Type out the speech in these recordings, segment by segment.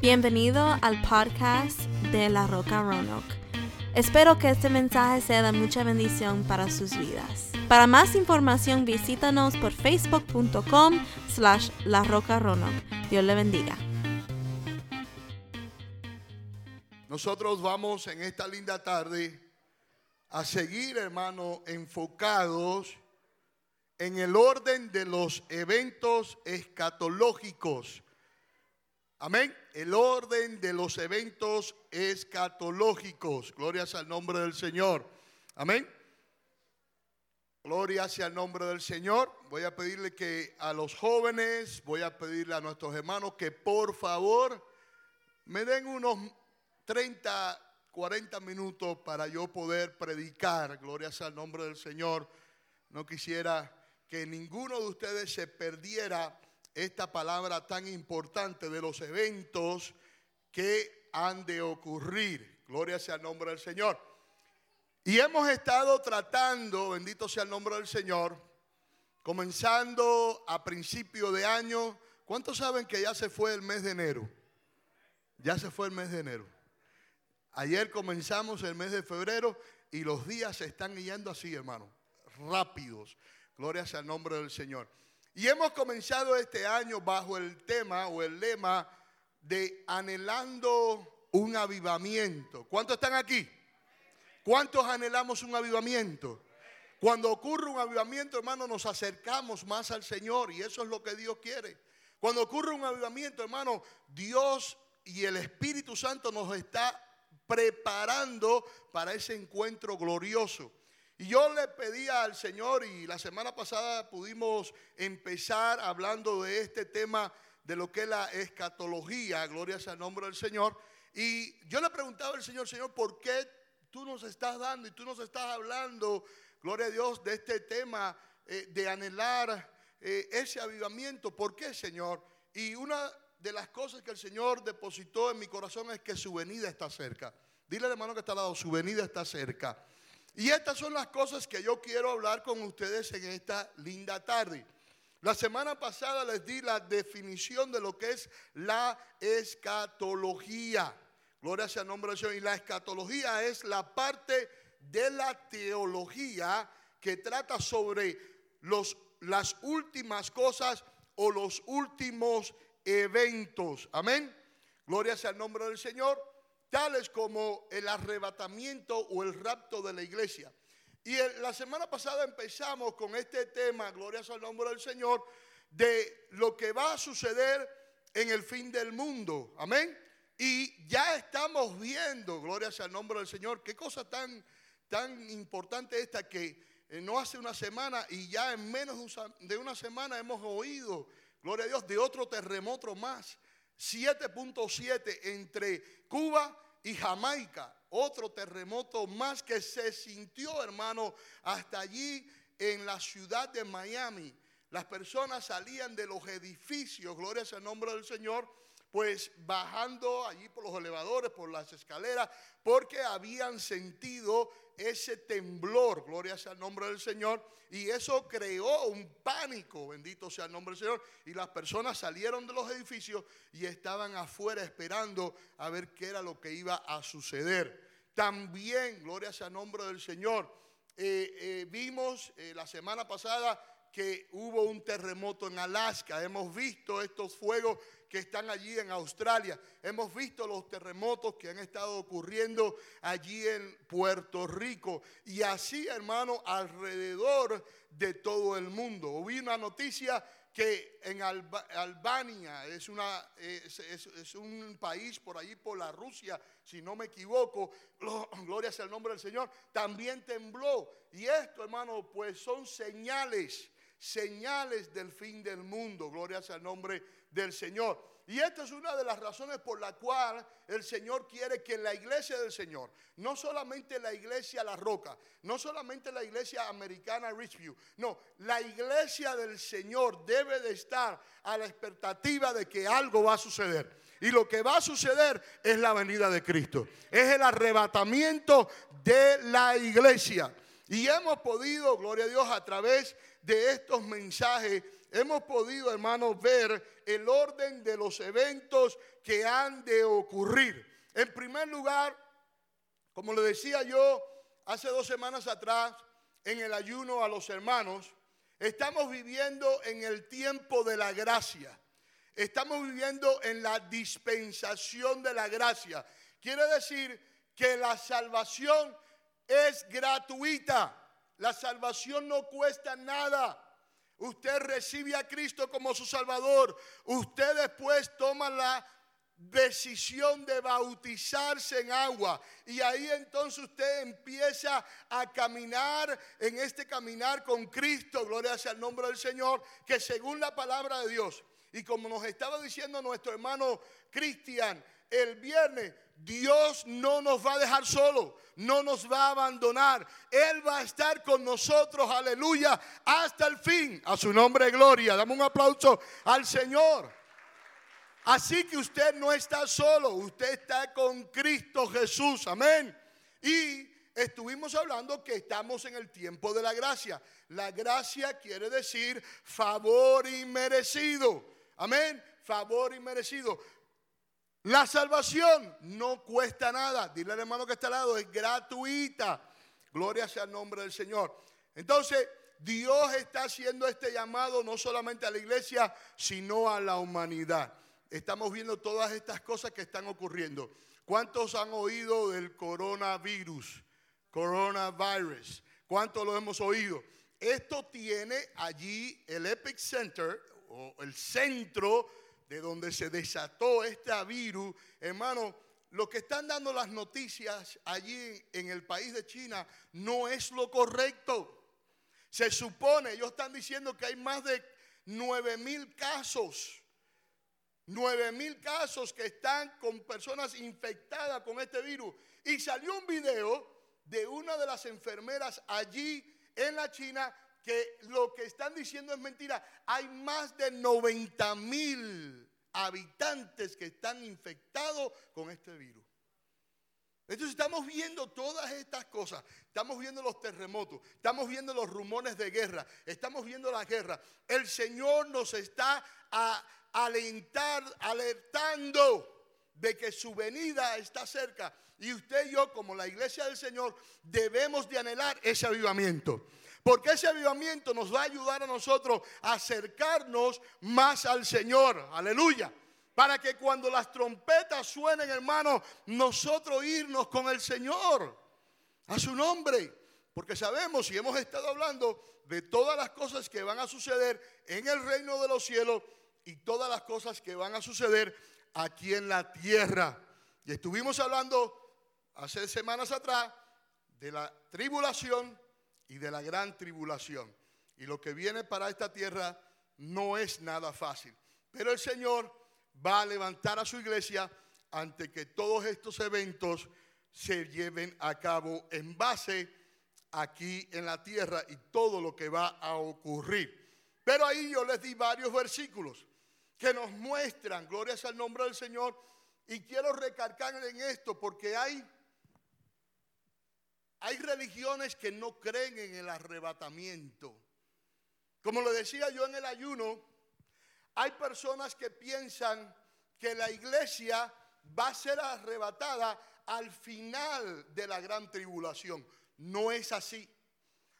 Bienvenido al podcast de La Roca Roanoke. Espero que este mensaje sea de mucha bendición para sus vidas. Para más información visítanos por facebook.com slash La Roca Roanoke. Dios le bendiga. Nosotros vamos en esta linda tarde a seguir, hermano, enfocados en el orden de los eventos escatológicos. Amén. El orden de los eventos escatológicos. Gloria sea al nombre del Señor. Amén. Gloria sea al nombre del Señor. Voy a pedirle que a los jóvenes, voy a pedirle a nuestros hermanos que por favor me den unos 30, 40 minutos para yo poder predicar. Gloria sea al nombre del Señor. No quisiera que ninguno de ustedes se perdiera esta palabra tan importante de los eventos que han de ocurrir. Gloria sea el nombre del Señor. Y hemos estado tratando, bendito sea el nombre del Señor, comenzando a principio de año. ¿Cuántos saben que ya se fue el mes de enero? Ya se fue el mes de enero. Ayer comenzamos el mes de febrero y los días se están yendo así, hermano, rápidos. Gloria sea el nombre del Señor. Y hemos comenzado este año bajo el tema o el lema de anhelando un avivamiento. ¿Cuántos están aquí? ¿Cuántos anhelamos un avivamiento? Cuando ocurre un avivamiento, hermano, nos acercamos más al Señor y eso es lo que Dios quiere. Cuando ocurre un avivamiento, hermano, Dios y el Espíritu Santo nos está preparando para ese encuentro glorioso. Y yo le pedía al Señor y la semana pasada pudimos empezar hablando de este tema de lo que es la escatología, gloria sea el nombre del Señor. Y yo le preguntaba al Señor, Señor, ¿por qué tú nos estás dando y tú nos estás hablando, gloria a Dios, de este tema eh, de anhelar eh, ese avivamiento? ¿Por qué, Señor? Y una de las cosas que el Señor depositó en mi corazón es que su venida está cerca. Dile al hermano que está al lado, su venida está cerca. Y estas son las cosas que yo quiero hablar con ustedes en esta linda tarde. La semana pasada les di la definición de lo que es la escatología. Gloria sea nombre del Señor. Y la escatología es la parte de la teología que trata sobre los, las últimas cosas o los últimos eventos. Amén. Gloria sea el nombre del Señor tales como el arrebatamiento o el rapto de la iglesia. Y la semana pasada empezamos con este tema, gloria al nombre del Señor, de lo que va a suceder en el fin del mundo. Amén. Y ya estamos viendo, gloria al nombre del Señor, qué cosa tan, tan importante esta que eh, no hace una semana y ya en menos de una semana hemos oído, gloria a Dios, de otro terremoto más. 7.7 entre Cuba y Jamaica. Otro terremoto más que se sintió, hermano, hasta allí en la ciudad de Miami. Las personas salían de los edificios, gloria el nombre del Señor, pues bajando allí por los elevadores, por las escaleras, porque habían sentido ese temblor, gloria sea el nombre del Señor, y eso creó un pánico, bendito sea el nombre del Señor, y las personas salieron de los edificios y estaban afuera esperando a ver qué era lo que iba a suceder. También, gloria sea el nombre del Señor, eh, eh, vimos eh, la semana pasada que hubo un terremoto en Alaska, hemos visto estos fuegos que están allí en Australia. Hemos visto los terremotos que han estado ocurriendo allí en Puerto Rico y así, hermano, alrededor de todo el mundo. Hubo una noticia que en Albania es, es, un país por allí, por la Rusia, si no me equivoco, gloria sea el nombre del Señor, también tembló. Y esto, hermano, pues son señales, señales del fin del mundo, gloria el nombre del Señor. Y esta es una de las razones por la cual el Señor quiere que la iglesia del Señor, no solamente la iglesia La Roca, no solamente la iglesia americana Richview, no, la iglesia del Señor debe de estar a la expectativa de que algo va a suceder. Y lo que va a suceder es la venida de Cristo. Es el arrebatamiento de la iglesia. Y hemos podido, gloria a Dios, a través de estos mensajes hemos podido, hermanos, ver el orden de los eventos que han de ocurrir. En primer lugar, como le decía yo hace dos semanas atrás, en el ayuno a los hermanos, estamos viviendo en el tiempo de la gracia. Estamos viviendo en la dispensación de la gracia. Quiere decir que la salvación es gratuita. La salvación no cuesta nada. Usted recibe a Cristo como su Salvador. Usted después toma la decisión de bautizarse en agua. Y ahí entonces usted empieza a caminar en este caminar con Cristo. Gloria sea el nombre del Señor. Que según la palabra de Dios, y como nos estaba diciendo nuestro hermano Cristian el viernes, Dios no nos va a dejar solo, no nos va a abandonar. Él va a estar con nosotros, aleluya, hasta el fin. A su nombre, gloria. Damos un aplauso al Señor. Así que usted no está solo, usted está con Cristo Jesús, amén. Y estuvimos hablando que estamos en el tiempo de la gracia. La gracia quiere decir favor inmerecido, amén, favor inmerecido. La salvación no cuesta nada, dile al hermano que está al lado, es gratuita. Gloria sea el nombre del Señor. Entonces, Dios está haciendo este llamado no solamente a la iglesia, sino a la humanidad estamos viendo todas estas cosas que están ocurriendo. ¿Cuántos han oído del coronavirus? Coronavirus. ¿Cuántos lo hemos oído? Esto tiene allí el Epic Center o el centro de donde se desató este virus. Hermano, lo que están dando las noticias allí en el país de China no es lo correcto. Se supone, ellos están diciendo que hay más de 9 mil casos 9 mil casos que están con personas infectadas con este virus. Y salió un video de una de las enfermeras allí en la China que lo que están diciendo es mentira. Hay más de 90 mil habitantes que están infectados con este virus. Entonces estamos viendo todas estas cosas, estamos viendo los terremotos, estamos viendo los rumores de guerra, estamos viendo la guerra. El Señor nos está a, alentar, alertando de que su venida está cerca. Y usted y yo, como la iglesia del Señor, debemos de anhelar ese avivamiento. Porque ese avivamiento nos va a ayudar a nosotros a acercarnos más al Señor. Aleluya. Para que cuando las trompetas suenen, hermano, nosotros irnos con el Señor. A su nombre. Porque sabemos y hemos estado hablando de todas las cosas que van a suceder en el reino de los cielos y todas las cosas que van a suceder aquí en la tierra. Y estuvimos hablando hace semanas atrás de la tribulación y de la gran tribulación. Y lo que viene para esta tierra no es nada fácil. Pero el Señor va a levantar a su iglesia ante que todos estos eventos se lleven a cabo en base aquí en la tierra y todo lo que va a ocurrir. Pero ahí yo les di varios versículos que nos muestran, gloria al nombre del Señor, y quiero recalcar en esto porque hay, hay religiones que no creen en el arrebatamiento. Como lo decía yo en el ayuno, hay personas que piensan que la iglesia va a ser arrebatada al final de la gran tribulación. No es así.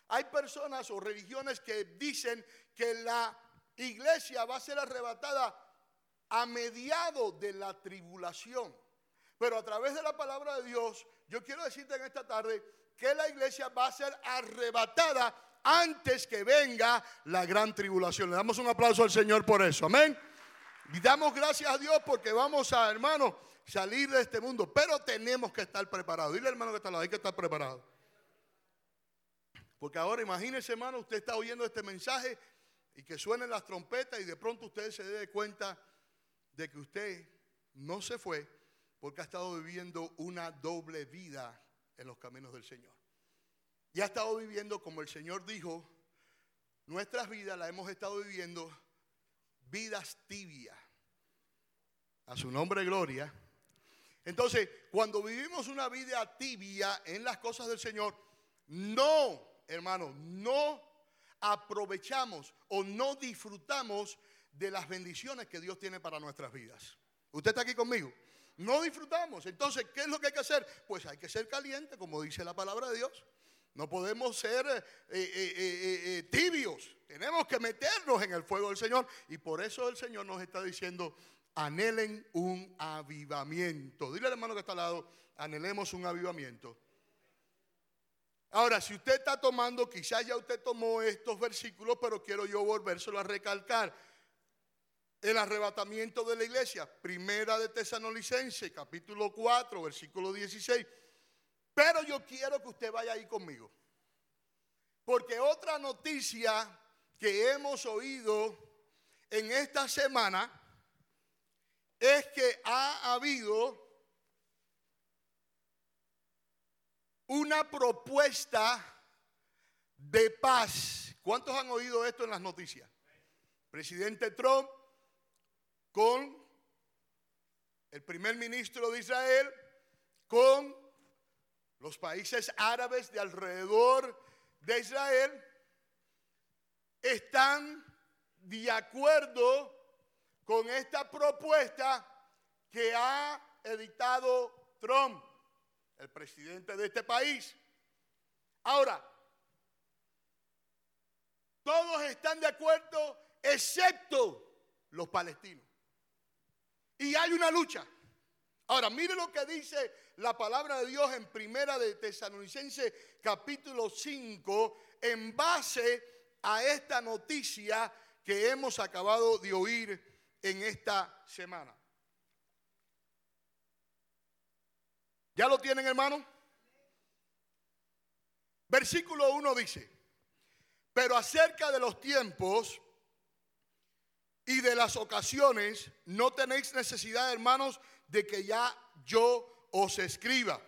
Hay personas o religiones que dicen que la iglesia va a ser arrebatada a mediado de la tribulación. Pero a través de la palabra de Dios, yo quiero decirte en esta tarde que la iglesia va a ser arrebatada antes que venga la gran tribulación. Le damos un aplauso al Señor por eso. Amén. Y damos gracias a Dios porque vamos a, hermano, salir de este mundo. Pero tenemos que estar preparados. Dile, hermano, que está lado, hay que estar preparado. Porque ahora imagínese, hermano, usted está oyendo este mensaje y que suenen las trompetas y de pronto usted se dé cuenta de que usted no se fue porque ha estado viviendo una doble vida en los caminos del Señor. Y ha estado viviendo como el Señor dijo, nuestras vidas las hemos estado viviendo vidas tibias. A su nombre, gloria. Entonces, cuando vivimos una vida tibia en las cosas del Señor, no, hermano, no aprovechamos o no disfrutamos de las bendiciones que Dios tiene para nuestras vidas. ¿Usted está aquí conmigo? No disfrutamos. Entonces, ¿qué es lo que hay que hacer? Pues hay que ser caliente, como dice la palabra de Dios. No podemos ser eh, eh, eh, tibios. Tenemos que meternos en el fuego del Señor. Y por eso el Señor nos está diciendo, anhelen un avivamiento. Dile al hermano que está al lado, anhelemos un avivamiento. Ahora, si usted está tomando, quizás ya usted tomó estos versículos, pero quiero yo volvérselo a recalcar. El arrebatamiento de la iglesia, primera de Tesanolicense, capítulo 4, versículo 16. Pero yo quiero que usted vaya ahí conmigo. Porque otra noticia que hemos oído en esta semana es que ha habido una propuesta de paz. ¿Cuántos han oído esto en las noticias? Presidente Trump con el primer ministro de Israel, con los países árabes de alrededor de Israel, están de acuerdo con esta propuesta que ha editado Trump el presidente de este país. Ahora, todos están de acuerdo excepto los palestinos. Y hay una lucha. Ahora, mire lo que dice la palabra de Dios en Primera de Tesalonicense capítulo 5 en base a esta noticia que hemos acabado de oír en esta semana. ¿Ya lo tienen, hermano? Versículo 1 dice, pero acerca de los tiempos y de las ocasiones, no tenéis necesidad, hermanos, de que ya yo os escriba.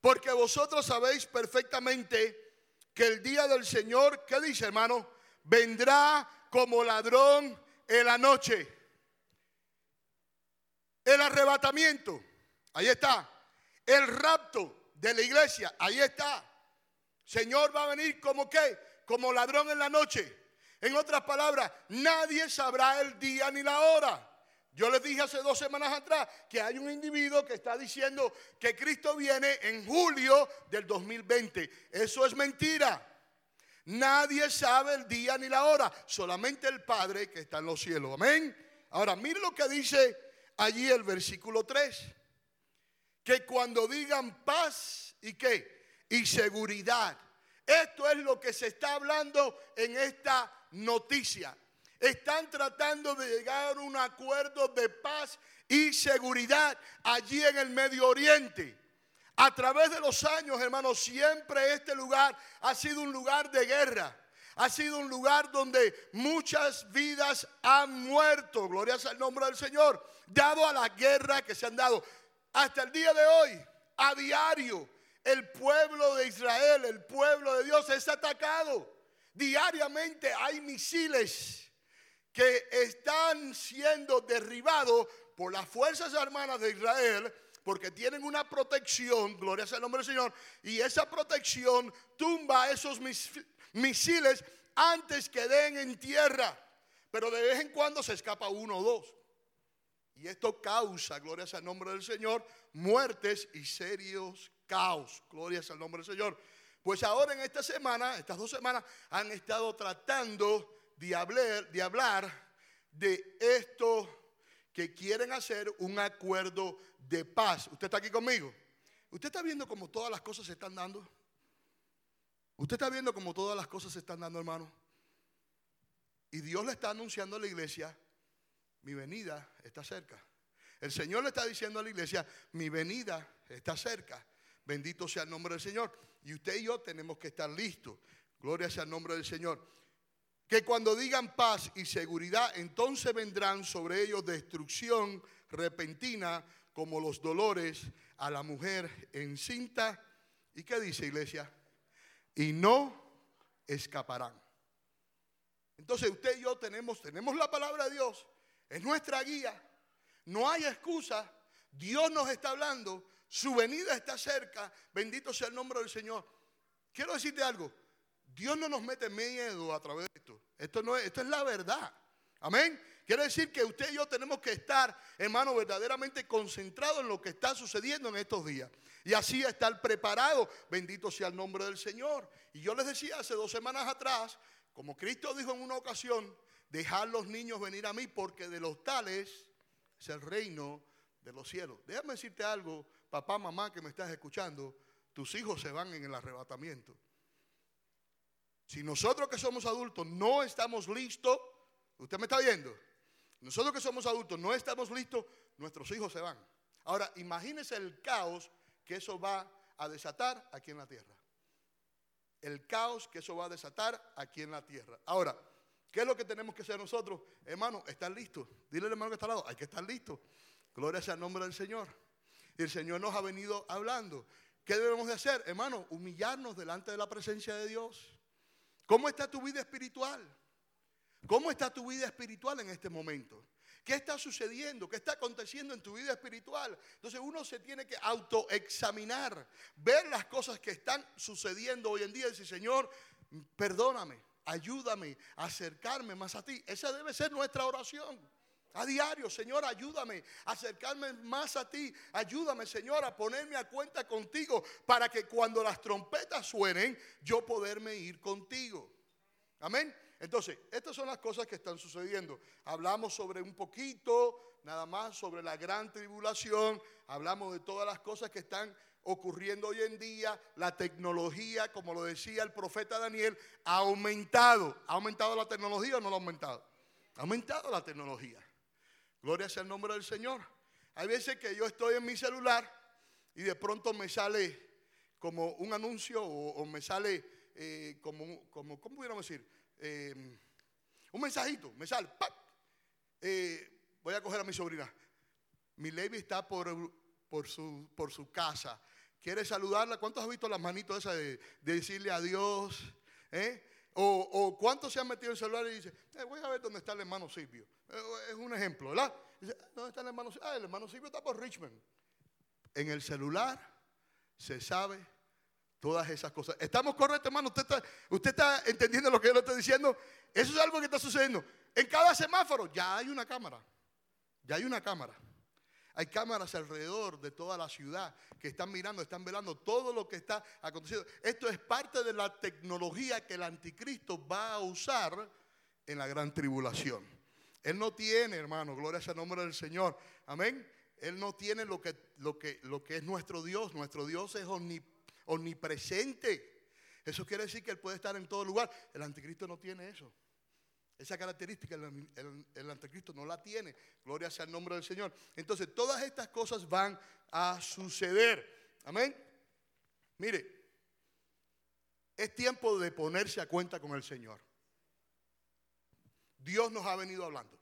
Porque vosotros sabéis perfectamente que el día del Señor, ¿qué dice, hermano? Vendrá como ladrón en la noche. El arrebatamiento, ahí está. El rapto de la iglesia, ahí está. Señor va a venir como qué? Como ladrón en la noche. En otras palabras, nadie sabrá el día ni la hora. Yo les dije hace dos semanas atrás que hay un individuo que está diciendo que Cristo viene en julio del 2020. Eso es mentira. Nadie sabe el día ni la hora, solamente el Padre que está en los cielos. Amén. Ahora, mire lo que dice allí el versículo 3 que cuando digan paz y qué, y seguridad. Esto es lo que se está hablando en esta noticia. Están tratando de llegar a un acuerdo de paz y seguridad allí en el Medio Oriente. A través de los años, hermanos, siempre este lugar ha sido un lugar de guerra. Ha sido un lugar donde muchas vidas han muerto, gloria al nombre del Señor, dado a la guerra que se han dado. Hasta el día de hoy, a diario, el pueblo de Israel, el pueblo de Dios es atacado. Diariamente hay misiles que están siendo derribados por las Fuerzas Armadas de Israel porque tienen una protección, gloria sea el nombre del Señor, y esa protección tumba esos misiles antes que den en tierra. Pero de vez en cuando se escapa uno o dos. Y esto causa, gloria al nombre del Señor, muertes y serios caos. Gloria al nombre del Señor. Pues ahora en esta semana, estas dos semanas, han estado tratando de hablar, de hablar de esto que quieren hacer un acuerdo de paz. ¿Usted está aquí conmigo? ¿Usted está viendo cómo todas las cosas se están dando? ¿Usted está viendo cómo todas las cosas se están dando, hermano? Y Dios le está anunciando a la iglesia mi venida está cerca. El Señor le está diciendo a la iglesia, mi venida está cerca. Bendito sea el nombre del Señor. Y usted y yo tenemos que estar listos. Gloria sea el nombre del Señor. Que cuando digan paz y seguridad, entonces vendrán sobre ellos destrucción repentina como los dolores a la mujer encinta. ¿Y qué dice iglesia? Y no escaparán. Entonces usted y yo tenemos, tenemos la palabra de Dios es nuestra guía. No hay excusa. Dios nos está hablando. Su venida está cerca. Bendito sea el nombre del Señor. Quiero decirte algo. Dios no nos mete miedo a través de esto. Esto, no es, esto es la verdad. Amén. Quiere decir que usted y yo tenemos que estar, hermano, verdaderamente concentrados en lo que está sucediendo en estos días. Y así estar preparado. Bendito sea el nombre del Señor. Y yo les decía hace dos semanas atrás, como Cristo dijo en una ocasión, dejar los niños venir a mí porque de los tales es el reino de los cielos. Déjame decirte algo, papá, mamá que me estás escuchando, tus hijos se van en el arrebatamiento. Si nosotros que somos adultos no estamos listos, usted me está viendo, nosotros que somos adultos no estamos listos, nuestros hijos se van. Ahora, imagínese el caos que eso va a desatar aquí en la tierra. El caos que eso va a desatar aquí en la tierra. Ahora, ¿qué es lo que tenemos que hacer nosotros? Hermano, estar listos. Dile al hermano que está al lado, hay que estar listos. Gloria sea el nombre del Señor. Y el Señor nos ha venido hablando. ¿Qué debemos de hacer, hermano? Humillarnos delante de la presencia de Dios. ¿Cómo está tu vida espiritual? ¿Cómo está tu vida espiritual en este momento? ¿Qué está sucediendo? ¿Qué está aconteciendo en tu vida espiritual? Entonces uno se tiene que autoexaminar, ver las cosas que están sucediendo hoy en día y decir, Señor, perdóname, ayúdame a acercarme más a ti. Esa debe ser nuestra oración. A diario, Señor, ayúdame a acercarme más a ti. Ayúdame, Señor, a ponerme a cuenta contigo para que cuando las trompetas suenen, yo poderme ir contigo. Amén. Entonces, estas son las cosas que están sucediendo. Hablamos sobre un poquito, nada más, sobre la gran tribulación. Hablamos de todas las cosas que están ocurriendo hoy en día. La tecnología, como lo decía el profeta Daniel, ha aumentado. ¿Ha aumentado la tecnología o no la ha aumentado? Ha aumentado la tecnología. Gloria sea el nombre del Señor. Hay veces que yo estoy en mi celular y de pronto me sale como un anuncio o, me sale eh, como, como, ¿cómo pudiéramos decir? Eh, un mensajito, me sale, eh, voy a coger a mi sobrina. Mi Levi está por, por, su, por su casa. ¿Quiere saludarla? ¿Cuántos han visto las manitos esas de, decirle adiós? O, o cuántos se han metido en el celular y dicen, voy a ver dónde está el hermano Silvio. Eh, es un ejemplo, ¿verdad? ¿Dónde está el hermano Silvio? Ah, el hermano Silvio está por Richmond. En el celular se sabe todas esas cosas. ¿Estamos correctos, hermano? ¿Usted está, ¿Usted está entendiendo lo que yo le estoy diciendo? Eso es algo que está sucediendo. En cada semáforo ya hay una cámara. Ya hay una cámara. Hay cámaras alrededor de toda la ciudad que están mirando, están velando todo lo que está aconteciendo. Esto es parte de la tecnología que el anticristo va a usar en la gran tribulación. Él no tiene, hermano, gloria sea nombre del Señor. Amén. Él no tiene lo que, lo que, lo que es nuestro Dios. Nuestro Dios es omnipresente. Eso quiere decir que Él puede estar en todo lugar. El anticristo no tiene eso. Esa característica el, anticristo no la tiene. Gloria sea el nombre del Señor. Entonces, todas estas cosas van a suceder. Amén. Mire, es tiempo de ponerse a cuenta con el Señor. Dios nos ha venido hablando.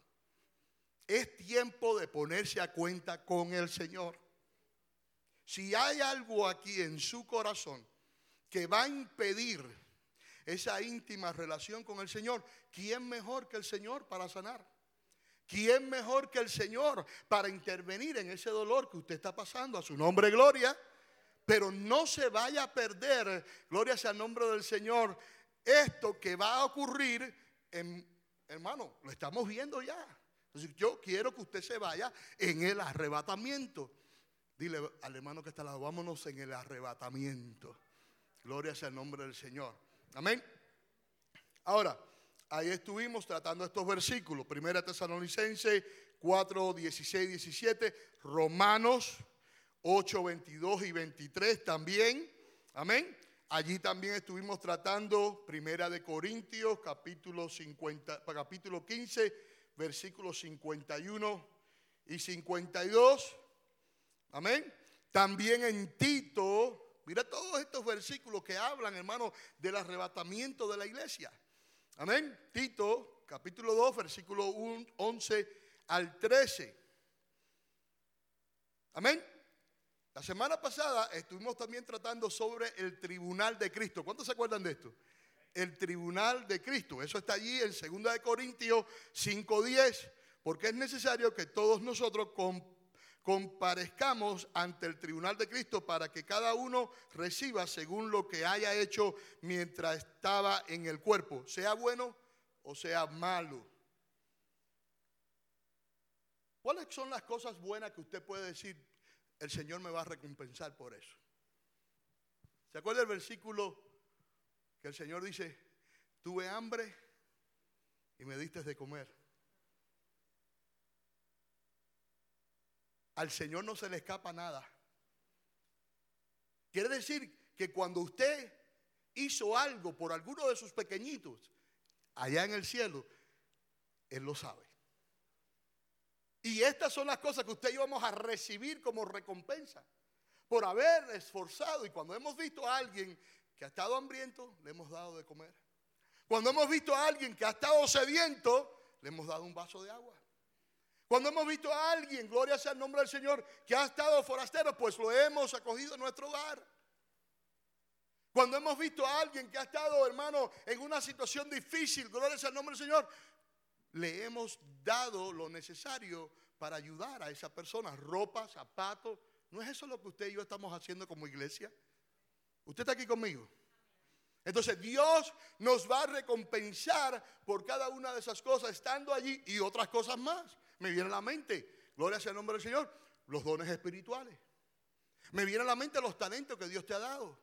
Es tiempo de ponerse a cuenta con el Señor. Si hay algo aquí en su corazón que va a impedir esa íntima relación con el Señor, ¿quién mejor que el Señor para sanar? ¿Quién mejor que el Señor para intervenir en ese dolor que usted está pasando? A su nombre, gloria. Pero no se vaya a perder, gloria sea el nombre del Señor, esto que va a ocurrir en hermano, lo estamos viendo ya. Entonces yo quiero que usted se vaya en el arrebatamiento. Dile al hermano que está al lado, vámonos en el arrebatamiento. Gloria sea el nombre del Señor. Amén. Ahora, ahí estuvimos tratando estos versículos. Primera Tesalonicense 4, 16, 17. Romanos 8, 22 y 23 también. Amén. Allí también estuvimos tratando Primera de Corintios, capítulo, 50, capítulo 15, versículos 51 y 52. Amén. También en Tito, mira todos estos versículos que hablan, hermano, del arrebatamiento de la iglesia. Amén. Tito, capítulo 2, versículo 11 al 13. Amén. La semana pasada estuvimos también tratando sobre el tribunal de Cristo. ¿Cuántos se acuerdan de esto? El tribunal de Cristo. Eso está allí en 2 Corintios 5:10, porque es necesario que todos nosotros comparezcamos ante el tribunal de Cristo para que cada uno reciba según lo que haya hecho mientras estaba en el cuerpo, sea bueno o sea malo. ¿Cuáles son las cosas buenas que usted puede decir, el Señor me va a recompensar por eso? ¿Se acuerda el versículo que el Señor dice, tuve hambre y me diste de comer? Al Señor no se le escapa nada. Quiere decir que cuando usted hizo algo por alguno de sus pequeñitos, allá en el cielo, Él lo sabe. Y estas son las cosas que usted y yo vamos a recibir como recompensa por haber esforzado. Y cuando hemos visto a alguien que ha estado hambriento, le hemos dado de comer. Cuando hemos visto a alguien que ha estado sediento, le hemos dado un vaso de agua. Cuando hemos visto a alguien, gloria sea el nombre del Señor, que ha estado forastero, pues lo hemos acogido en nuestro hogar. Cuando hemos visto a alguien que ha estado, hermano, en una situación difícil, gloria sea el nombre del Señor, le hemos dado lo necesario para ayudar a esa persona, ropa, zapatos. ¿No es eso lo que usted y yo estamos haciendo como iglesia? ¿Usted está aquí conmigo? Entonces Dios nos va a recompensar por cada una de esas cosas estando allí y otras cosas más me viene a la mente, gloria sea el nombre del Señor, los dones espirituales. Me viene a la mente los talentos que Dios te ha dado.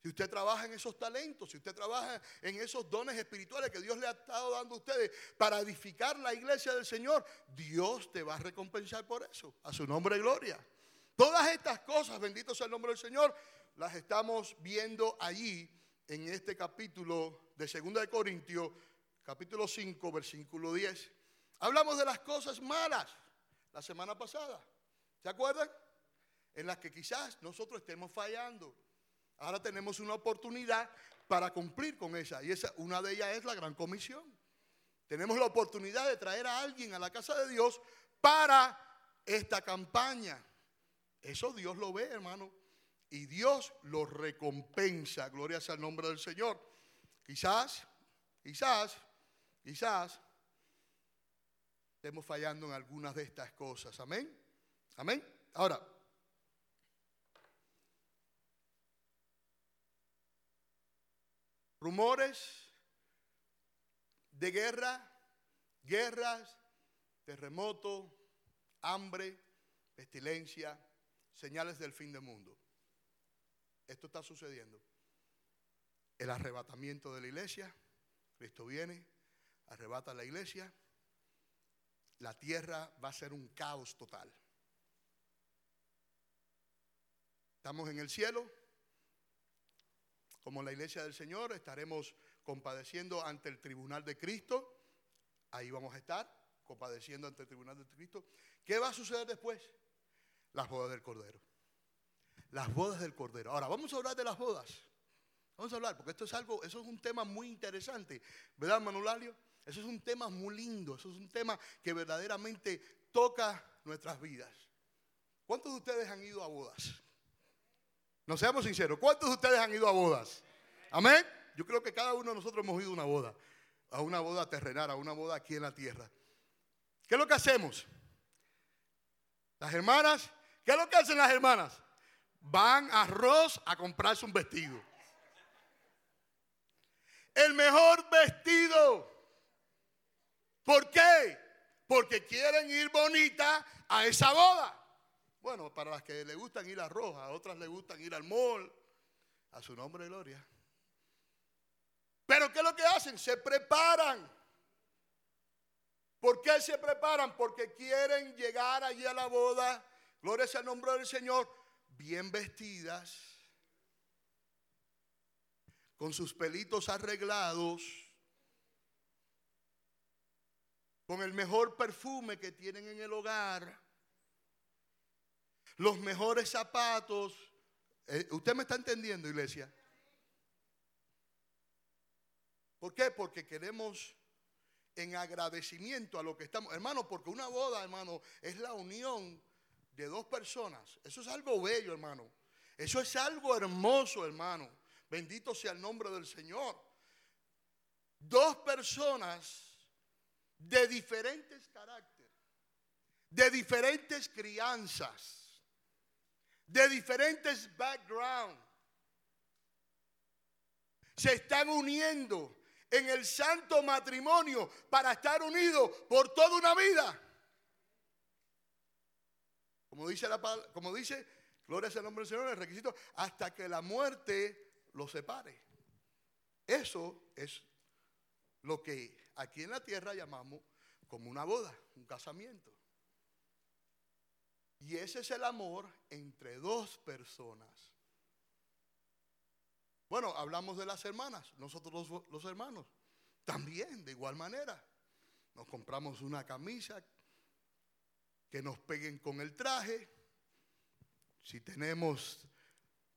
Si usted trabaja en esos talentos, si usted trabaja en esos dones espirituales que Dios le ha estado dando a ustedes para edificar la iglesia del Señor, Dios te va a recompensar por eso. A su nombre, gloria. Todas estas cosas, bendito sea el nombre del Señor, las estamos viendo allí en este capítulo de 2 de Corintios, capítulo 5, versículo 10. Hablamos de las cosas malas la semana pasada. ¿Se acuerdan? En las que quizás nosotros estemos fallando. Ahora tenemos una oportunidad para cumplir con esa. Y esa, una de ellas es la gran comisión. Tenemos la oportunidad de traer a alguien a la casa de Dios para esta campaña. Eso Dios lo ve, hermano. Y Dios lo recompensa. Gloria sea el nombre del Señor. Quizás, quizás, quizás estemos fallando en algunas de estas cosas. Amén. Amén. Ahora, rumores de guerra, guerras, terremoto, hambre, pestilencia, señales del fin del mundo. Esto está sucediendo. El arrebatamiento de la iglesia, Cristo viene, arrebata la iglesia la tierra va a ser un caos total. Estamos en el cielo, como la iglesia del Señor, estaremos compadeciendo ante el tribunal de Cristo. Ahí vamos a estar, compadeciendo ante el tribunal de Cristo. ¿Qué va a suceder después? Las bodas del Cordero. Las bodas del Cordero. Ahora, vamos a hablar de las bodas. Vamos a hablar, porque esto es algo, eso es un tema muy interesante, ¿verdad, Manulario? Eso es un tema muy lindo, eso es un tema que verdaderamente toca nuestras vidas. ¿Cuántos de ustedes han ido a bodas? No seamos sinceros, ¿cuántos de ustedes han ido a bodas? Amén. Yo creo que cada uno de nosotros hemos ido a una boda, a una boda terrenal, a una boda aquí en la tierra. ¿Qué es lo que hacemos? Las hermanas, ¿qué es lo que hacen las hermanas? Van a Ross a comprarse un vestido. El mejor vestido ¿Por qué? Porque quieren ir bonita a esa boda. Bueno, para las que le gustan ir a Roja, a otras le gustan ir al mall, a su nombre gloria. Pero ¿qué es lo que hacen? Se preparan. ¿Por qué se preparan? Porque quieren llegar allí a la boda, gloria sea el nombre del Señor, bien vestidas, con sus pelitos arreglados con el mejor perfume que tienen en el hogar, los mejores zapatos. Eh, ¿Usted me está entendiendo, iglesia? ¿Por qué? Porque queremos en agradecimiento a lo que estamos. Hermano, porque una boda, hermano, es la unión de dos personas. Eso es algo bello, hermano. Eso es algo hermoso, hermano. Bendito sea el nombre del Señor. Dos personas de diferentes caracteres, de diferentes crianzas, de diferentes backgrounds, se están uniendo en el santo matrimonio para estar unidos por toda una vida. Como dice, la, como dice, gloria sea el nombre del Señor, el requisito, hasta que la muerte los separe. Eso es lo que aquí en la tierra llamamos como una boda, un casamiento. Y ese es el amor entre dos personas. Bueno, hablamos de las hermanas, nosotros los, hermanos, también de igual manera. Nos compramos una camisa que nos peguen con el traje. Si tenemos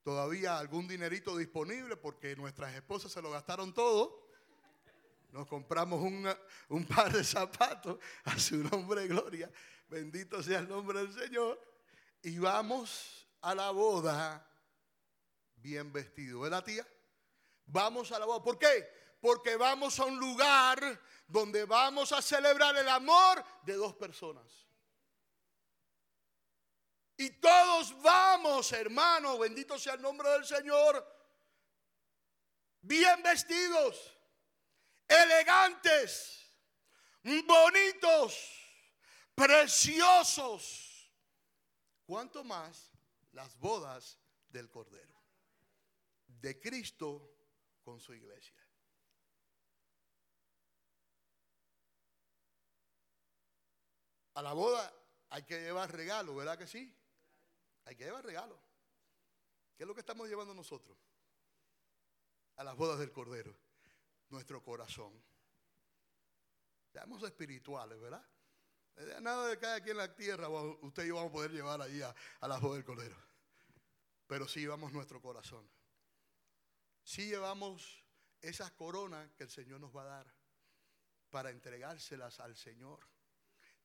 todavía algún dinerito disponible, porque nuestras esposas se lo gastaron todo, nos compramos un, par de zapatos a su nombre gloria. Bendito sea el nombre del Señor. Y vamos a la boda bien vestido. ¿Verdad, tía? Vamos a la boda. ¿Por qué? Porque vamos a un lugar donde vamos a celebrar el amor de dos personas. Y todos vamos, hermano, bendito sea el nombre del Señor, bien vestidos, elegantes, bonitos, preciosos. ¿Cuánto más las bodas del Cordero? de Cristo con su iglesia. A la boda hay que llevar regalo, ¿verdad que sí? Hay que llevar regalo. ¿Qué es lo que estamos llevando nosotros? A las bodas del Cordero. Nuestro corazón. Seamos espirituales, ¿verdad? Eh, nada de cada quien en la tierra, usted y yo vamos a poder llevar allí a, a bodas del Cordero. Pero sí llevamos nuestro corazón si llevamos esas coronas que el Señor nos va a dar para entregárselas al Señor,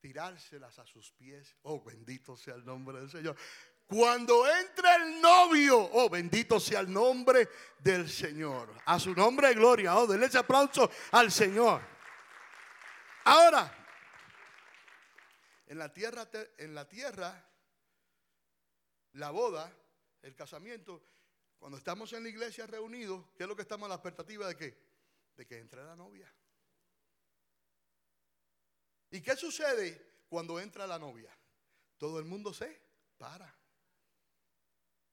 tirárselas a sus pies. Oh, bendito sea el nombre del Señor. Cuando entre el novio, oh, bendito sea el nombre del Señor. A su nombre de gloria. Oh, denle ese aplauso al Señor. Ahora, en la tierra, en la tierra, la boda, el casamiento, cuando estamos en la iglesia reunidos, ¿qué es lo que estamos a la expectativa de qué? De que entre la novia. ¿Y qué sucede cuando entra la novia? Todo el mundo se para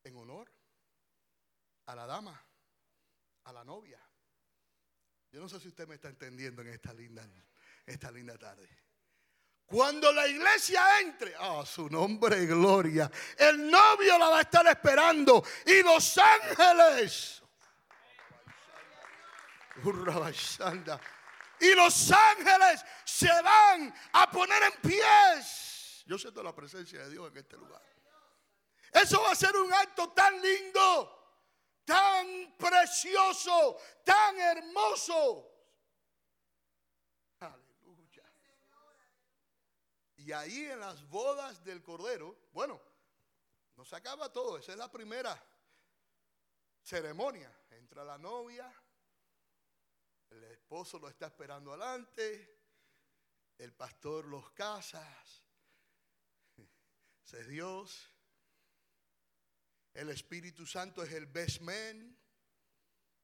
en honor a la dama, a la novia. Yo no sé si usted me está entendiendo en esta linda, esta linda tarde. Cuando la iglesia entre, a su nombre gloria, el novio la va a estar esperando y los ángeles. Y los ángeles se van a poner en pies. Yo siento la presencia de Dios en este lugar. Eso va a ser un acto tan lindo, tan precioso, tan hermoso. Y ahí en las bodas del Cordero, bueno, no se acaba todo, esa es la primera ceremonia. Entra la novia, el esposo lo está esperando adelante, el pastor los casa, es Dios, el Espíritu Santo es el best man,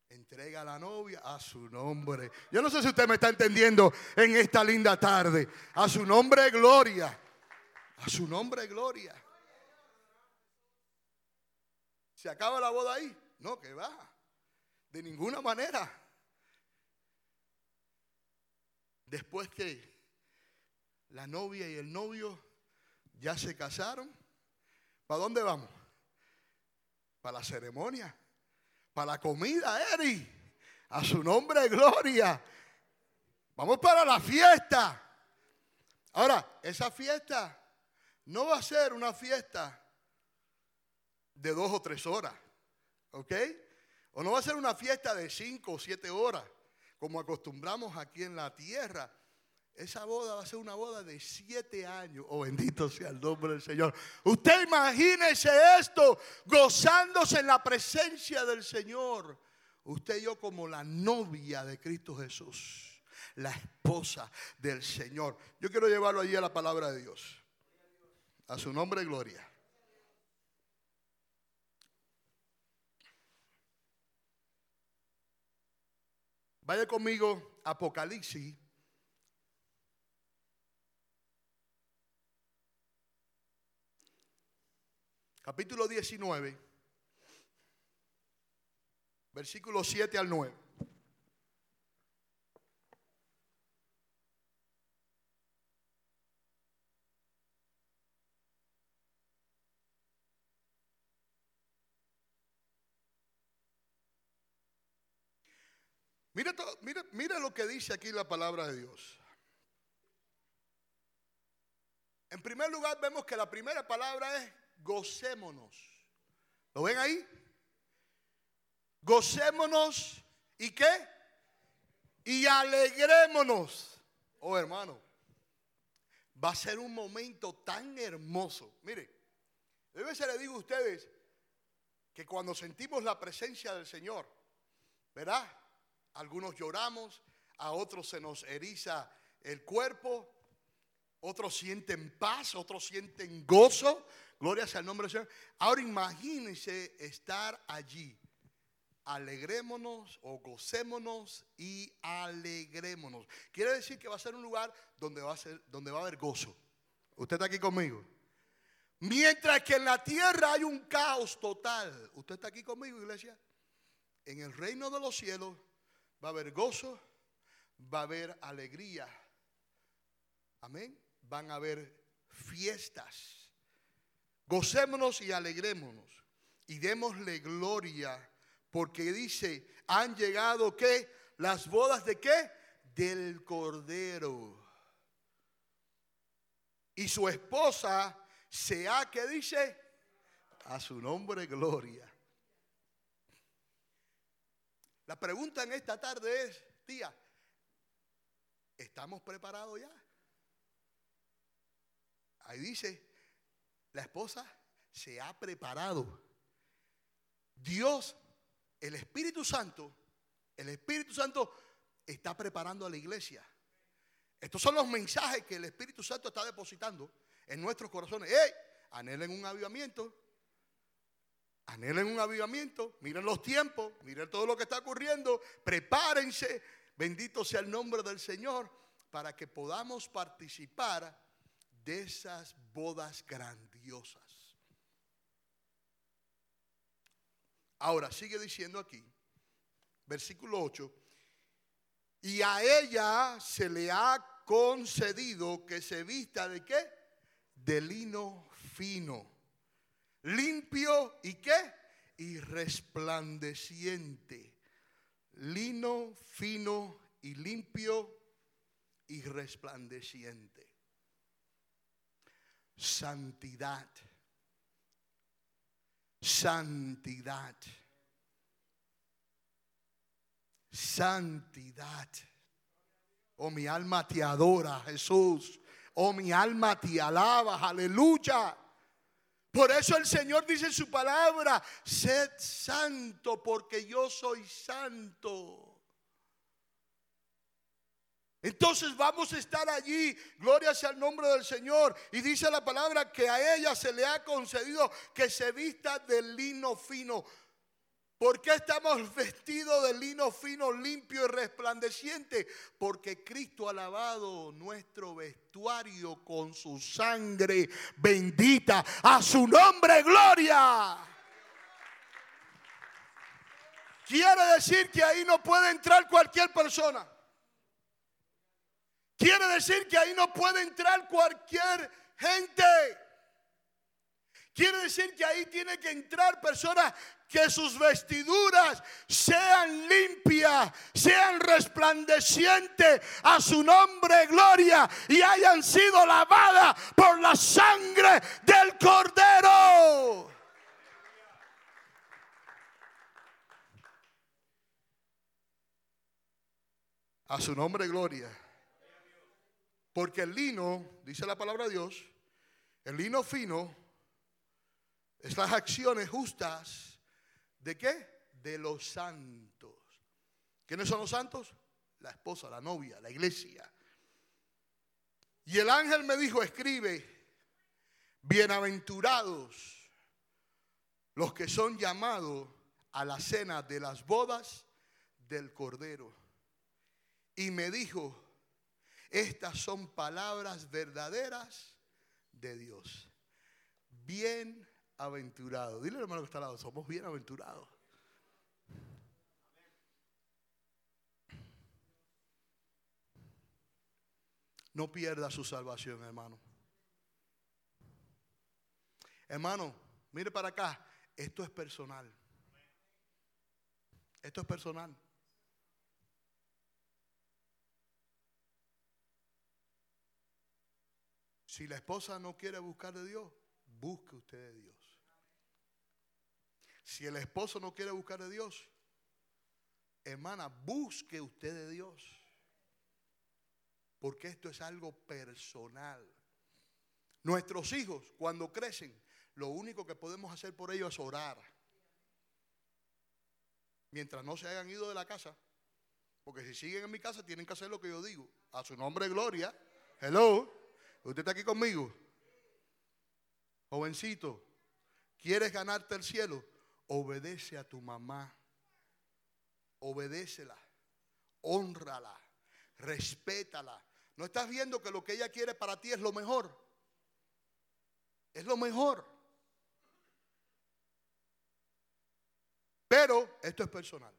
Entrega a la novia a su nombre. Yo no sé si usted me está entendiendo en esta linda tarde. A su nombre, gloria. A su nombre, gloria. ¿Se acaba la boda ahí? No, que va. De ninguna manera. Después que la novia y el novio ya se casaron, ¿para dónde vamos? Para la ceremonia para la comida, Eri. A su nombre, gloria. Vamos para la fiesta. Ahora, esa fiesta no va a ser una fiesta de dos o tres horas. ¿Ok? O no va a ser una fiesta de cinco o siete horas, como acostumbramos aquí en la tierra. Esa boda va a ser una boda de siete años. Oh, bendito sea el nombre del Señor. Usted imagínese esto, gozándose en la presencia del Señor. Usted y yo como la novia de Cristo Jesús, la esposa del Señor. Yo quiero llevarlo allí a la palabra de Dios. A su nombre, gloria. Vaya conmigo, Apocalipsis. Capítulo 19, versículo 7 al 9. Mira, mira, lo que dice aquí la palabra de Dios. En primer lugar, vemos que la primera palabra es gocémonos. ¿Lo ven ahí? Gocémonos y qué? Y alegrémonos. Oh hermano, va a ser un momento tan hermoso. Mire, debe ser, le digo a ustedes, que cuando sentimos la presencia del Señor, ¿verdad? Algunos lloramos, a otros se nos eriza el cuerpo, otros sienten paz, otros sienten gozo. Gloria sea nombre del Señor. Ahora imagínense estar allí. Alegrémonos o gocémonos y alegrémonos. Quiere decir que va a ser un lugar donde va a, ser, donde va a haber gozo. ¿Usted está aquí conmigo? Mientras que en la tierra hay un caos total. ¿Usted está aquí conmigo, iglesia? En el reino de los cielos va a haber gozo, va a haber alegría. Amén. Van a haber fiestas. Gocémonos y alegrémonos y démosle gloria porque dice, han llegado qué? Las bodas de qué? Del Cordero. Y su esposa se ha, que dice? A su nombre gloria. La pregunta en esta tarde es, tía, ¿estamos preparados ya? Ahí dice, la esposa se ha preparado. Dios, el Espíritu Santo, el Espíritu Santo está preparando a la iglesia. Estos son los mensajes que el Espíritu Santo está depositando en nuestros corazones. ¡Ey! Anhelen un avivamiento. Anhelen un avivamiento, miren los tiempos, miren todo lo que está ocurriendo, prepárense, bendito sea el nombre del Señor, para que podamos participar de esas bodas Ahora, sigue diciendo aquí, versículo 8, y a ella se le ha concedido que se vista de qué? De lino fino limpio y qué? Y resplandeciente. Lino fino y limpio y resplandeciente. Santidad. Santidad. Santidad. Oh, mi alma te adora, Jesús. Oh, mi alma te alaba, aleluya. Por eso el Señor dice en su palabra, sed santo porque yo soy santo. Entonces vamos a estar allí, gloria sea el nombre del Señor. Y dice la palabra que a ella se le ha concedido que se vista de lino fino. ¿Por qué estamos vestidos de lino fino, limpio y resplandeciente? Porque Cristo ha lavado nuestro vestuario con su sangre bendita. A su nombre, gloria. Quiere decir que ahí no puede entrar cualquier persona. Quiere decir que ahí no puede entrar cualquier gente. Quiere decir que ahí tiene que entrar personas que sus vestiduras sean limpias, sean resplandecientes a su nombre, gloria, y hayan sido lavadas por la sangre del Cordero. A su nombre, gloria. Porque el lino, dice la palabra de Dios, el lino fino es las acciones justas ¿De qué? De los santos. ¿Quiénes son los santos? La esposa, la novia, la iglesia. Y el ángel me dijo, escribe, Bienaventurados los que son llamados a la cena de las bodas del Cordero. Y me dijo, estas son palabras verdaderas de Dios. Bienaventurado. Dile hermano que está al lado, somos bienaventurados. No pierda su salvación, hermano. Hermano, mire para acá. Esto es personal. Esto es personal. Si la esposa no quiere buscar de Dios, busque usted de Dios. Si el esposo no quiere buscar de Dios, hermana, busque usted de Dios. Porque esto es algo personal. Nuestros hijos, cuando crecen, lo único que podemos hacer por ellos es orar. Mientras no se hayan ido de la casa. Porque si siguen en mi casa, tienen que hacer lo que yo digo. A su nombre, gloria. Hello. ¿Usted está aquí conmigo? Jovencito, ¿quieres ganarte el cielo? Obedece a tu mamá. Obedécela. Honrala. Respétala. ¿No estás viendo que lo que ella quiere para ti es lo mejor? Es lo mejor. Pero esto es personal.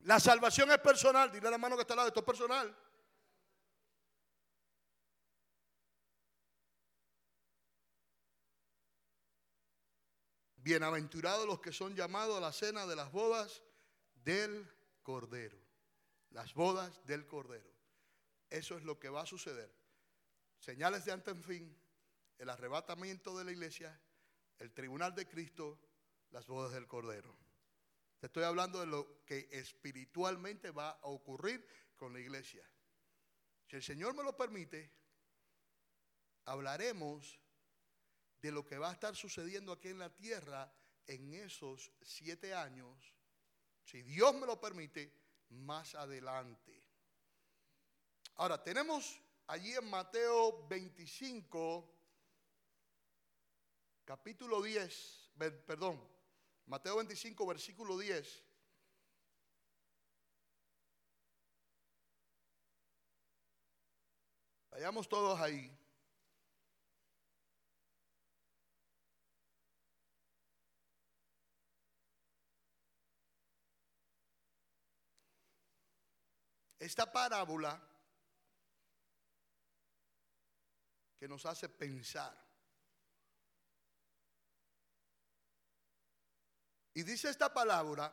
La salvación es personal. Dile a la mano que está al lado, esto es personal. Bienaventurados los que son llamados a la cena de las bodas del Cordero. Las bodas del Cordero. Eso es lo que va a suceder. Señales de ante en fin, el arrebatamiento de la iglesia, el tribunal de Cristo, las bodas del Cordero. Te estoy hablando de lo que espiritualmente va a ocurrir con la iglesia. Si el Señor me lo permite, hablaremos de lo que va a estar sucediendo aquí en la tierra en esos siete años, si Dios me lo permite, más adelante. Ahora, tenemos allí en Mateo 25, capítulo 10, perdón, Mateo 25, versículo 10. Vayamos todos ahí. Esta parábola que nos hace pensar. Y dice esta palabra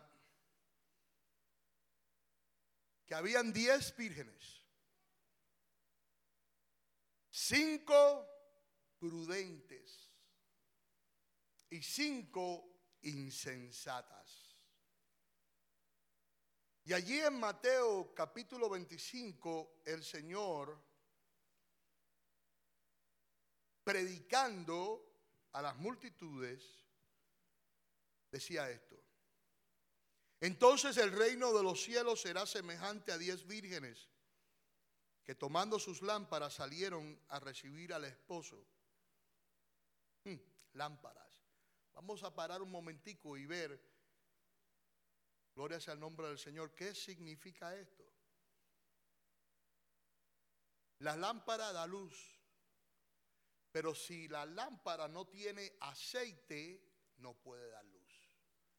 que habían diez vírgenes, cinco prudentes y cinco insensatas. Y allí en Mateo capítulo 25, el Señor, predicando a las multitudes, decía esto. Entonces el reino de los cielos será semejante a diez vírgenes que tomando sus lámparas salieron a recibir al esposo. Hmm, lámparas. Vamos a parar un momentico y ver Gloria sea el nombre del Señor. ¿Qué significa esto? La lámpara da luz. Pero si la lámpara no tiene aceite, no puede dar luz.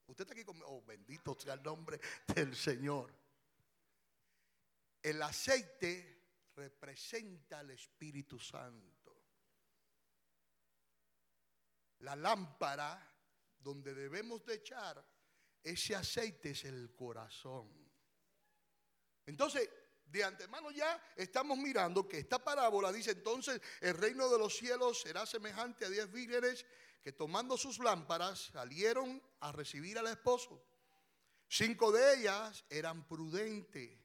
Usted está aquí conmigo. Oh, bendito sea el nombre del Señor. El aceite representa al Espíritu Santo. La lámpara donde debemos de echar ese aceite es el corazón. Entonces, de antemano ya estamos mirando que esta parábola dice entonces el reino de los cielos será semejante a diez vírgenes que tomando sus lámparas salieron a recibir al esposo. Cinco de ellas eran prudentes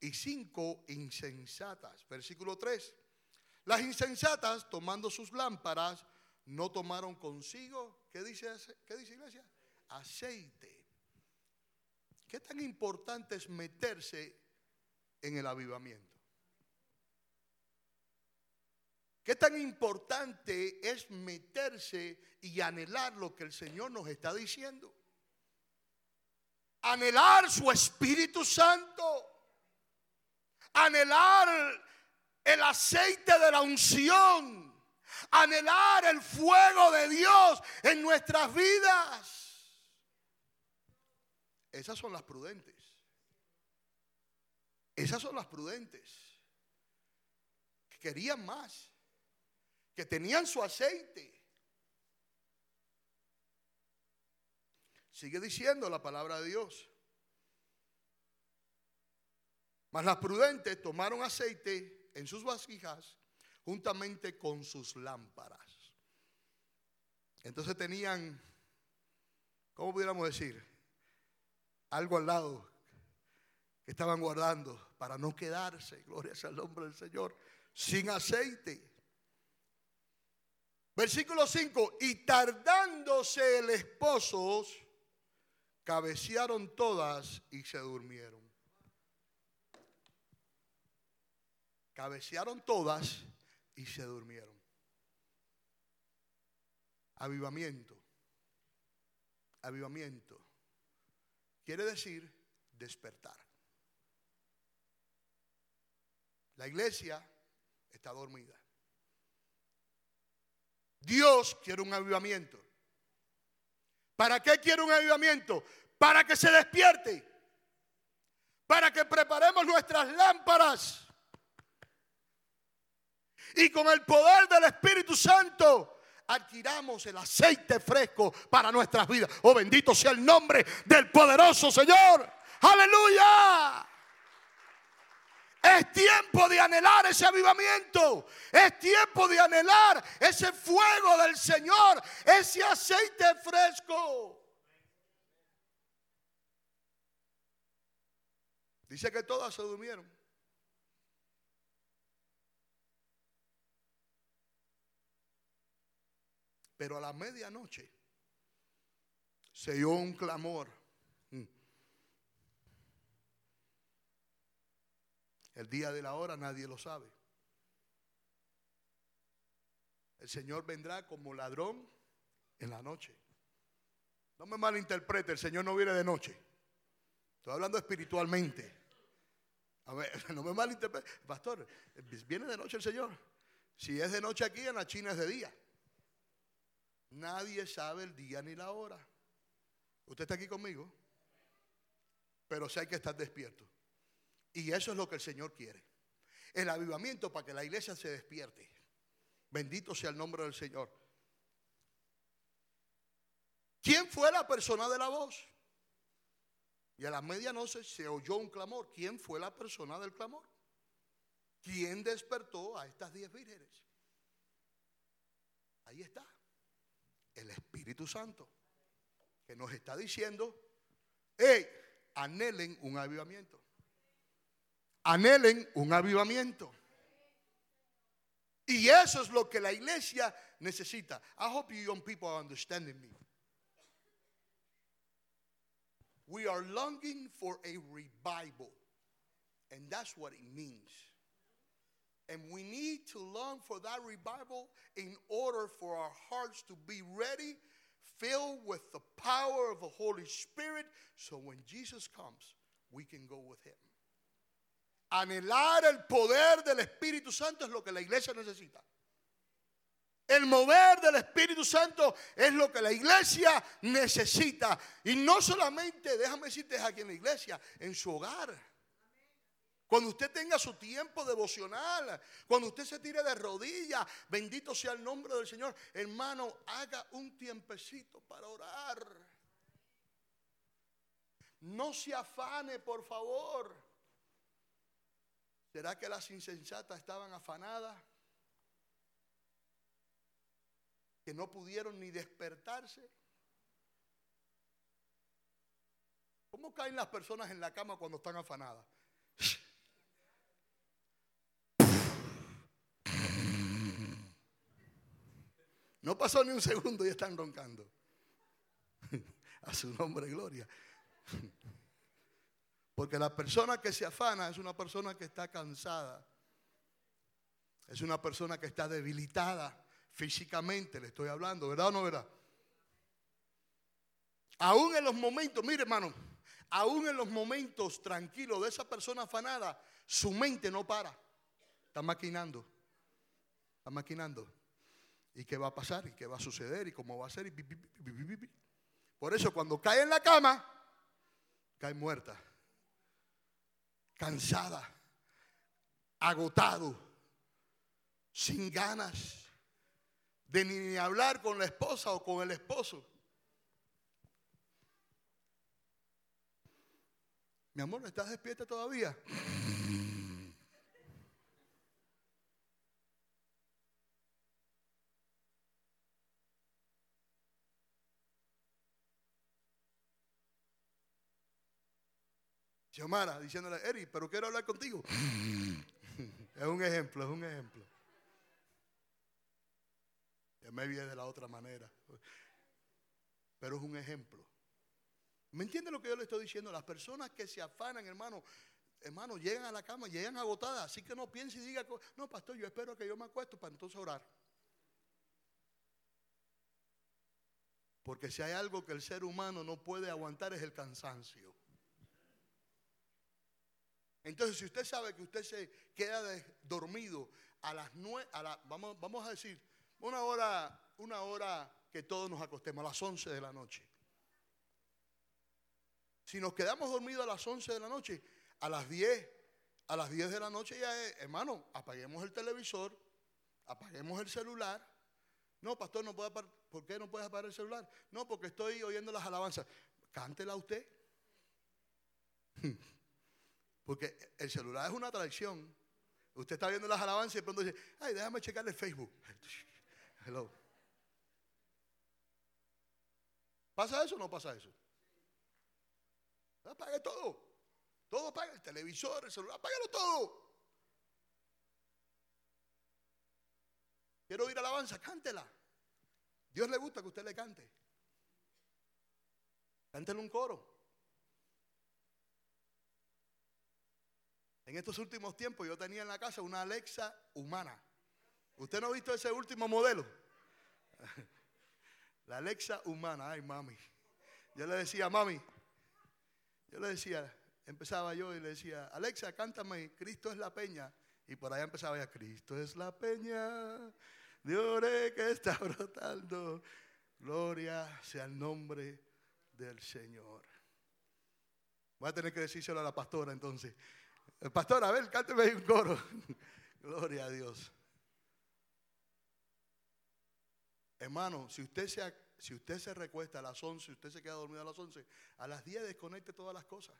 y cinco insensatas. Versículo 3. Las insensatas tomando sus lámparas no tomaron consigo, ¿qué dice, qué dice iglesia? Aceite. ¿Qué tan importante es meterse en el avivamiento? qué tan importante es meterse y anhelar lo que el Señor nos está diciendo. Anhelar su Espíritu Santo. Anhelar el aceite de la unción. Anhelar el fuego de Dios en nuestras vidas. Esas son las prudentes. Esas son las prudentes. Que querían más. Que tenían su aceite. Sigue diciendo la palabra de Dios. Mas las prudentes tomaron aceite en sus vasijas juntamente con sus lámparas. Entonces tenían, ¿cómo pudiéramos decir? Algo al lado que estaban guardando para no quedarse, gloria sea el nombre del Señor, sin aceite. Versículo 5, y tardándose el esposo, cabecearon todas y se durmieron. Cabecearon todas y se durmieron. Avivamiento. Avivamiento. Quiere decir despertar. La iglesia está dormida. Dios quiere un avivamiento. ¿Para qué quiere un avivamiento? Para que se despierte. Para que preparemos nuestras lámparas. Y con el poder del Espíritu Santo adquiramos el aceite fresco para nuestras vidas. Oh bendito sea el nombre del poderoso Señor. Aleluya. Es tiempo de anhelar ese avivamiento. Es tiempo de anhelar ese fuego del Señor, ese aceite fresco. Dice que todas se durmieron. Pero a la medianoche se oyó un clamor El día de la hora nadie lo sabe. El Señor vendrá como ladrón en la noche. No me malinterprete, el Señor no viene de noche. Estoy hablando espiritualmente. A no me malinterprete. Pastor, viene de noche el Señor. Si es de noche aquí, en la China es de día. Nadie sabe el día ni la hora. Usted está aquí conmigo. Pero sí hay que estar despierto. Y eso es lo que el Señor quiere. El avivamiento para que la iglesia se despierte. Bendito sea el nombre del Señor. ¿Quién fue la persona de la voz? Y a la medianoche se oyó un clamor. ¿Quién fue la persona del clamor? ¿Quién despertó a estas diez vírgenes? Ahí está. El Espíritu Santo. Que nos está diciendo, hey, anhelen un avivamiento anhelen un avivamiento. Y eso es lo que la iglesia necesita. I hope you young people are understanding me. We are longing for a revival. And that's what it means. And we need to long for that revival in order for our hearts to be ready, filled with the power of the Holy Spirit, so when Jesus comes, we can go with him. Anhelar el poder del Espíritu Santo es lo que la iglesia necesita. El mover del Espíritu Santo es lo que la iglesia necesita. Y no solamente, déjame decirte aquí en la iglesia, en su hogar. Cuando usted tenga su tiempo devocional, cuando usted se tire de rodillas, bendito sea el nombre del Señor, hermano, haga un tiempecito para orar. No se afane, por favor. ¿Será que las insensatas estaban afanadas? Que no pudieron ni despertarse. ¿Cómo caen las personas en la cama cuando están afanadas? No pasó ni un segundo y están roncando. A su nombre, gloria. Porque la persona que se afana es una persona que está cansada. Es una persona que está debilitada físicamente, le estoy hablando, ¿verdad o no verdad? Aún en los momentos, mire hermano, aún en los momentos tranquilos de esa persona afanada, su mente no para. Está maquinando. Está maquinando. ¿Y qué va a pasar? ¿Y qué va a suceder? ¿Y cómo va a ser? Por eso cuando cae en la cama, cae muerta, cansada, agotado, sin ganas de ni hablar con la esposa o con el esposo. Mi amor, ¿estás despierta todavía? Xiomara diciéndole, Eri, pero quiero hablar contigo. es un ejemplo, es un ejemplo. Ya me viene de la otra manera. Pero es un ejemplo. ¿Me entiende lo que yo le estoy diciendo? Las personas que se afanan, hermano, hermano, llegan a la cama, llegan agotadas. Así que no piense y diga, no, pastor, yo espero que yo me acuesto para entonces orar. Porque si hay algo que el ser humano no puede aguantar es el cansancio. Entonces, si usted sabe que usted se queda dormido a las nueve, vamos, vamos a decir, una hora, una hora que todos nos acostemos, a las once de la noche. Si nos quedamos dormidos a las once de la noche, a las diez, a las diez de la noche ya es, hermano, apaguemos el televisor, apaguemos el celular. No, pastor, no puede ¿por qué no puedes apagar el celular? No, porque estoy oyendo las alabanzas. Cántela usted. Porque el celular es una traición. Usted está viendo las alabanzas y de pronto dice, ay, déjame checar el Facebook. Hello. ¿Pasa eso o no pasa eso? Apague todo. Todo apaga. El televisor, el celular, apágalo todo. Quiero oír alabanza, cántela. Dios le gusta que usted le cante. Cántele un coro. En estos últimos tiempos yo tenía en la casa una Alexa humana. ¿Usted no ha visto ese último modelo? La Alexa humana, ay mami. Yo le decía, mami, yo le decía, empezaba yo y le decía, Alexa, cántame, Cristo es la peña. Y por allá empezaba ya, Cristo es la peña de que está brotando. Gloria sea el nombre del Señor. Voy a tener que decírselo a la pastora entonces. Pastor, a ver, cánteme ahí un coro. Gloria a Dios. Hermano, si usted, se, si usted se recuesta a las 11, usted se queda dormido a las 11, a las 10 desconecte todas las cosas.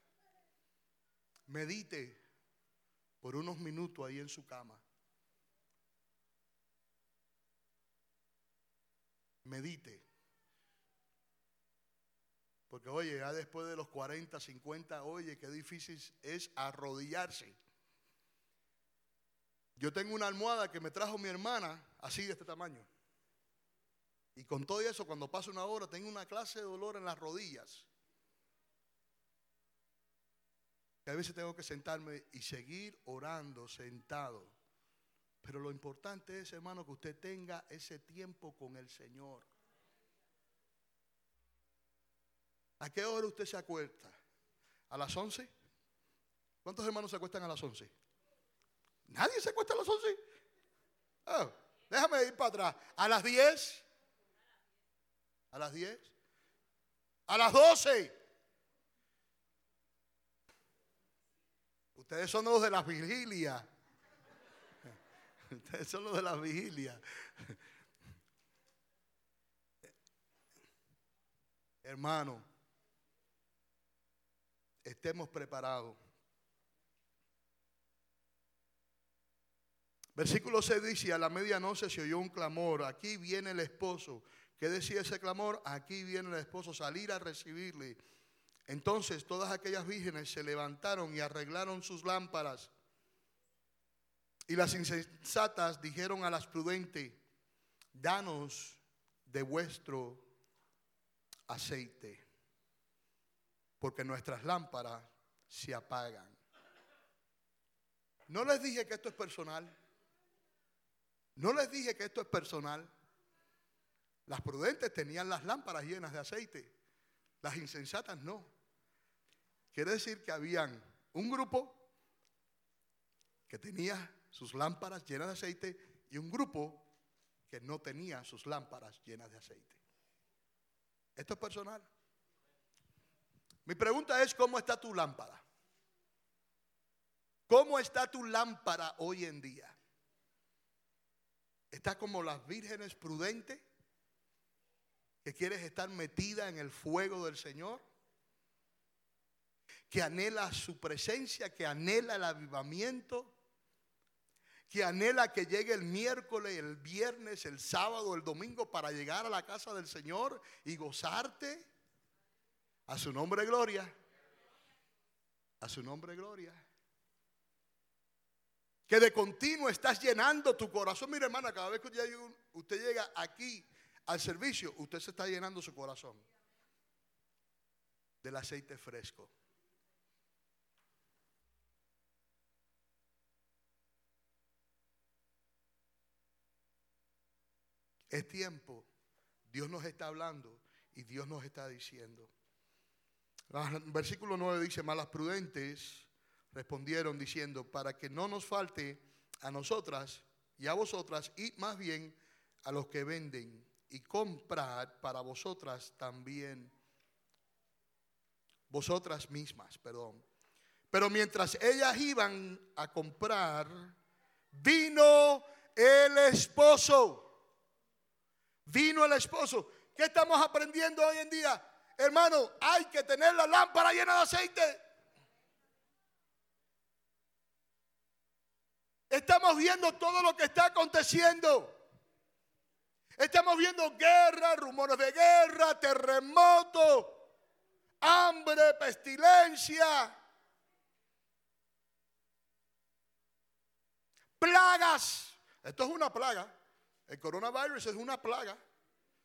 Medite por unos minutos ahí en su cama. Medite. Porque oye, ya después de los 40, 50, oye, qué difícil es arrodillarse. Yo tengo una almohada que me trajo mi hermana, así de este tamaño. Y con todo eso, cuando paso una hora, tengo una clase de dolor en las rodillas. Que a veces tengo que sentarme y seguir orando sentado. Pero lo importante es, hermano, que usted tenga ese tiempo con el Señor. ¿A qué hora usted se acuesta? ¿A las 11? ¿Cuántos hermanos se acuestan a las 11? ¿Nadie se acuesta a las 11? Ah, déjame ir para atrás. ¿A las 10? ¿A las 10? ¿A las 12? Ustedes son los de las vigilias. Ustedes son los de las vigilias. Hermano, estemos preparados. Versículo 6 dice, a la medianoche se oyó un clamor, aquí viene el esposo. ¿Qué decía ese clamor? Aquí viene el esposo, salir a recibirle. Entonces todas aquellas vírgenes se levantaron y arreglaron sus lámparas. Y las insensatas dijeron a las prudentes, danos de vuestro aceite porque nuestras lámparas se apagan. No les dije que esto es personal. No les dije que esto es personal. Las prudentes tenían las lámparas llenas de aceite, las insensatas no. Quiere decir que habían un grupo que tenía sus lámparas llenas de aceite y un grupo que no tenía sus lámparas llenas de aceite. Esto es personal. Mi pregunta es, ¿cómo está tu lámpara? ¿Cómo está tu lámpara hoy en día? ¿Está como las vírgenes prudentes? ¿Que quieres estar metida en el fuego del Señor? ¿Que anhela su presencia? ¿Que anhela el avivamiento? ¿Que anhela que llegue el miércoles, el viernes, el sábado, el domingo para llegar a la casa del Señor y gozarte? A su nombre gloria. A su nombre gloria que de continuo estás llenando tu corazón. Mire, hermana, cada vez que usted llega aquí al servicio, usted se está llenando su corazón del aceite fresco. Es tiempo. Dios nos está hablando y Dios nos está diciendo. Versículo 9 dice, malas prudentes respondieron diciendo, para que no nos falte a nosotras y a vosotras, y más bien a los que venden, y comprad para vosotras también, vosotras mismas, perdón. Pero mientras ellas iban a comprar, vino el esposo. Vino el esposo. ¿Qué estamos aprendiendo hoy en día? Hermano, hay que tener la lámpara llena de aceite. Estamos viendo todo lo que está aconteciendo. Estamos viendo guerra, rumores de guerra, terremoto, hambre, pestilencia, plagas. Esto es una plaga. El coronavirus es una plaga.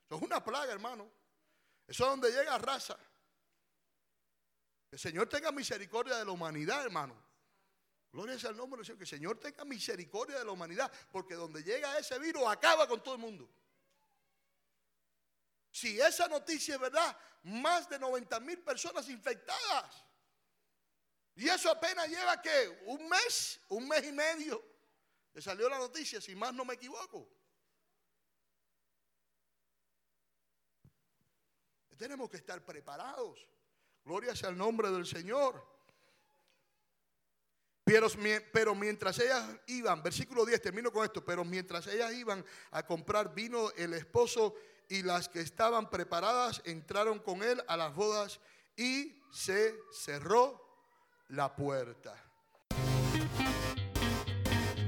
Esto es una plaga, hermano. Eso es donde llega raza. Que el Señor tenga misericordia de la humanidad, hermano. Gloria sea al nombre del Señor. Que el Señor tenga misericordia de la humanidad. Porque donde llega ese virus acaba con todo el mundo. Si esa noticia es verdad, más de 90 mil personas infectadas. Y eso apenas lleva que un mes, un mes y medio. Le salió la noticia, si más no me equivoco. Tenemos que estar preparados. Gloria sea al nombre del Señor. Pero, mientras ellas iban, versículo 10, termino con esto, pero mientras ellas iban a comprar vino el esposo y las que estaban preparadas entraron con él a las bodas y se cerró la puerta.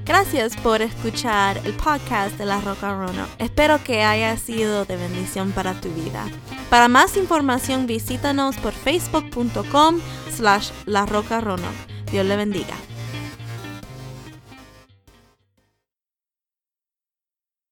Gracias por escuchar el podcast de La Roca Rono. Espero que haya sido de bendición para tu vida. Para más información visítanos por facebook.com slash La Roca Rono. Dios le bendiga.